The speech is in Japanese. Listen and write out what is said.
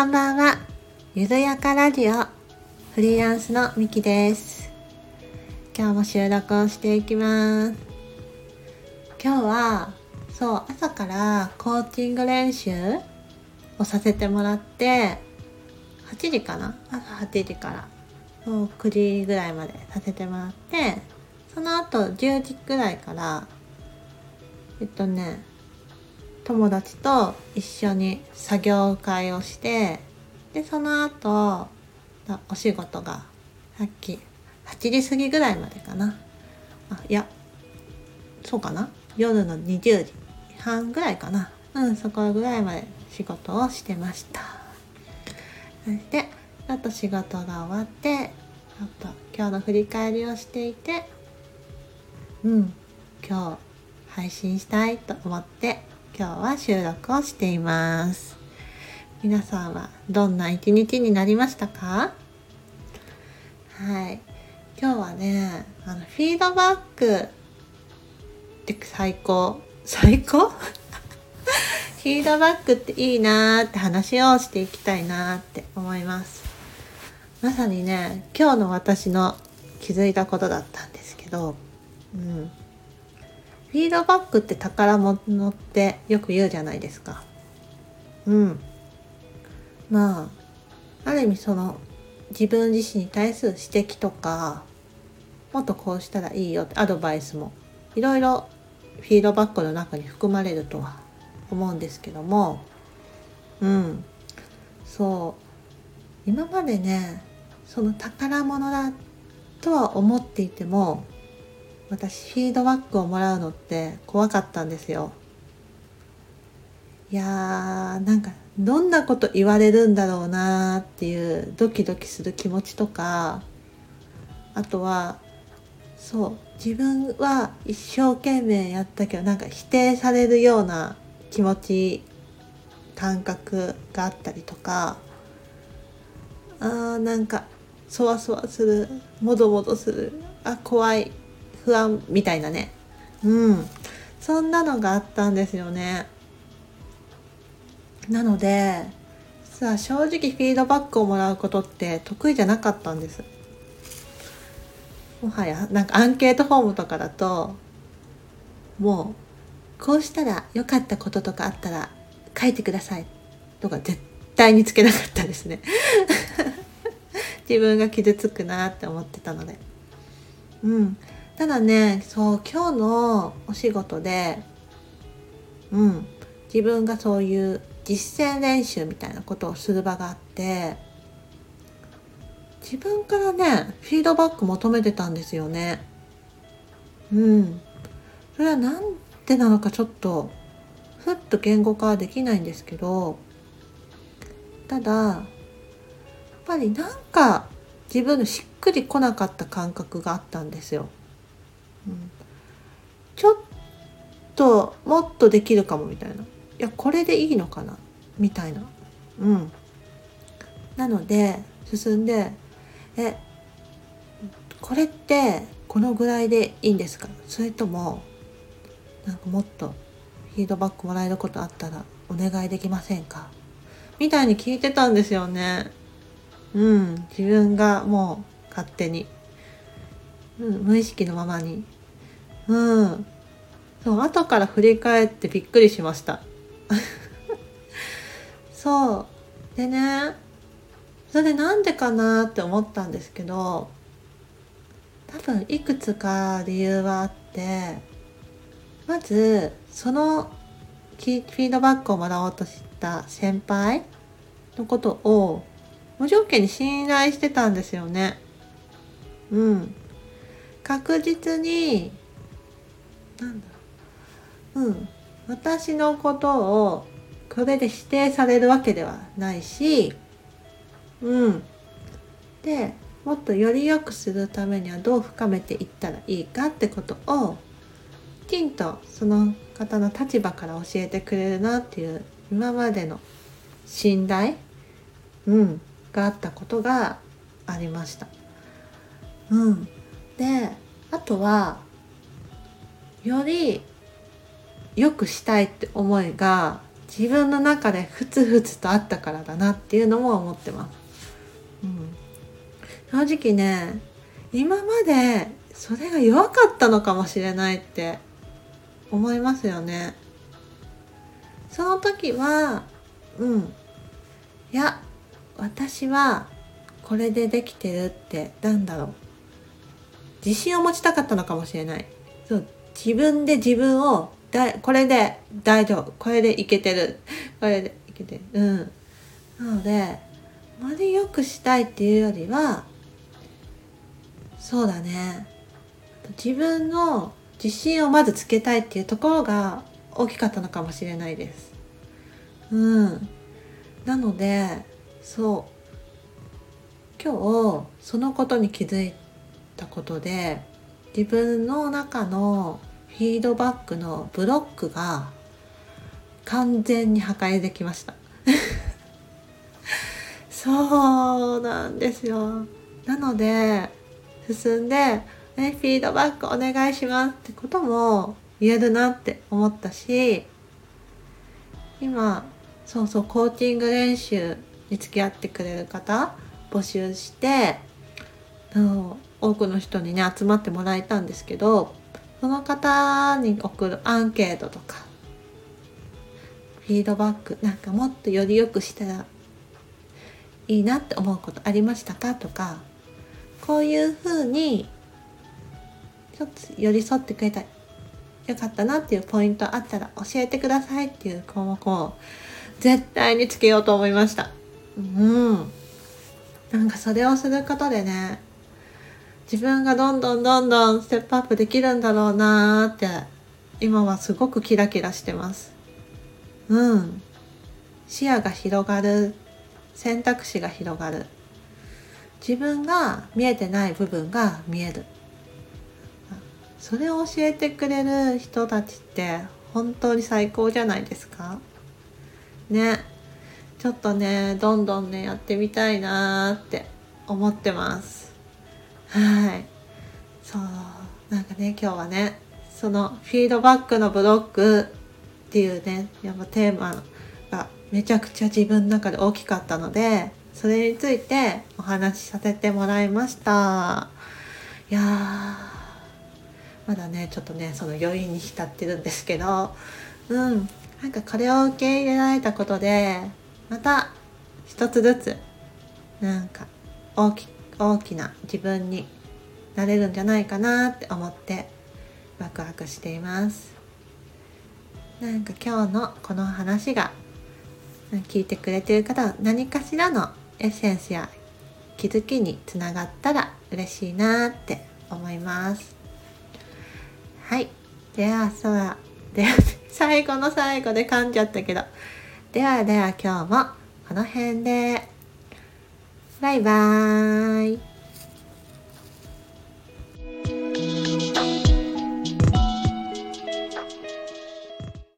こんばんは。ゆるやかラジオ、フリーランスのみきです。今日も収録をしていきます。今日は、そう、朝からコーチング練習をさせてもらって、8時かな？朝8時から、そう9時ぐらいまでさせてもらって、その後10時ぐらいから、えっとね、友達と一緒に作業会をしてでその後お仕事がさっき8時過ぎぐらいまでかな。あいやそうかな。夜の20時半ぐらいかな。うんそこぐらいまで仕事をしてました。そしてちょっと仕事が終わってちょっと今日の振り返りをしていてうん今日配信したいと思って今日は収録をしています。皆さんはどんな一日になりましたか？はい。今日はねあのフィードバックって最高。最高？フィードバックっていいなーって話をしていきたいなーって思います。まさにね今日の私の気づいたことだったんですけどうん。フィードバックって宝物ってよく言うじゃないですか。うん。まあ、ある意味その自分自身に対する指摘とか、もっとこうしたらいいよってアドバイスもいろいろフィードバックの中に含まれるとは思うんですけども、うん。そう。今までね、その宝物だとは思っていても、私フィードバックをもらうのって怖かったんですよ。いやーなんかどんなこと言われるんだろうなーっていうドキドキする気持ちとかあとはそう自分は一生懸命やったけどなんか否定されるような気持ち感覚があったりとかあーなんかそわそわするもどもどするあ怖い。不安みたいなね。うん。そんなのがあったんですよね。なのでさあ正直フィードバックをもらうことって得意じゃなかったんです。もはやなんかアンケートフォームとかだともうこうしたら良かったこととかあったら書いてくださいとか絶対につけなかったですね。自分が傷つくなって思ってたので。うん。ただねそう今日のお仕事でうん自分がそういう実践練習みたいなことをする場があって自分からねフィードバック求めてたんですよねうんそれはなんでなのかちょっとふっと言語化はできないんですけどただやっぱりなんか自分のしっくりこなかった感覚があったんですよ。ちょっともっとできるかもみたいな。いやこれでいいのかなみたいな。うん。なので進んでえこれってこのぐらいでいいんですか？それともなんかもっとフィードバックもらえることあったらお願いできませんか？みたいに聞いてたんですよね。うん、自分がもう勝手に、うん、無意識のままに。うん。そう、後から振り返ってびっくりしました。そう。でね、それでなんでかなって思ったんですけど、多分いくつか理由はあって、まず、そのフィードバックをもらおうとした先輩のことを無条件に信頼してたんですよね。うん。確実に、なんだ。うん。私のことをこれで否定されるわけではないし、うん。で、もっとより良くするためにはどう深めていったらいいかってことを、きちんとその方の立場から教えてくれるなっていう今までの信頼、うん、があったことがありました。うん、であとはより良くしたいって思いが自分の中でふつふつとあったからだなっていうのも思ってます。うん、正直ね今までそれが弱かったのかもしれないって思いますよね。その時はうんいや私はこれでできてるってなんだろう自信を持ちたかったのかもしれない。そう自分で自分をだこれで大丈夫。これでいけてる。これでいけてる。うん。なのであまり良くしたいっていうよりはそうだね。自分の自信をまずつけたいっていうところが大きかったのかもしれないです。うん。なのでそう。今日そのことに気づいたことで自分の中のフィードバックのブロックが完全に破壊できました。そうなんですよ。なので進んで、ね、フィードバックお願いしますってことも言えるなって思ったし今そうそうコーチング練習に付き合ってくれる方募集して多くの人にね集まってもらえたんですけどその方に送るアンケートとかフィードバックなんかもっとより良くしたらいいなって思うことありましたかとかこういうふうにちょっと寄り添ってくれたよかったなっていうポイントあったら教えてくださいっていう項目を絶対につけようと思いました。うん。なんかそれをすることでね自分がどんどんどんどんステップアップできるんだろうなーって今はすごくキラキラしてます。うん。視野が広がる。選択肢が広がる。自分が見えてない部分が見える。それを教えてくれる人たちって本当に最高じゃないですか。ね。ちょっとねどんどんねやってみたいなーって思ってます。はい。そうなんかね今日はねそのフィードバックのブロックっていうねやっぱテーマがめちゃくちゃ自分の中で大きかったのでそれについてお話しさせてもらいました。いやまだねちょっとねその余韻に浸ってるんですけどうんなんかこれを受け入れられたことでまた一つずつなんか大きく大きな自分になれるんじゃないかなって思ってワクワクしています。なんか今日のこの話が聞いてくれてる方は何かしらのエッセンスや気づきにつながったら嬉しいなって思います。はい。ではそうで最後の最後で噛んじゃったけど。ではでは今日もこの辺で。バイバーイ。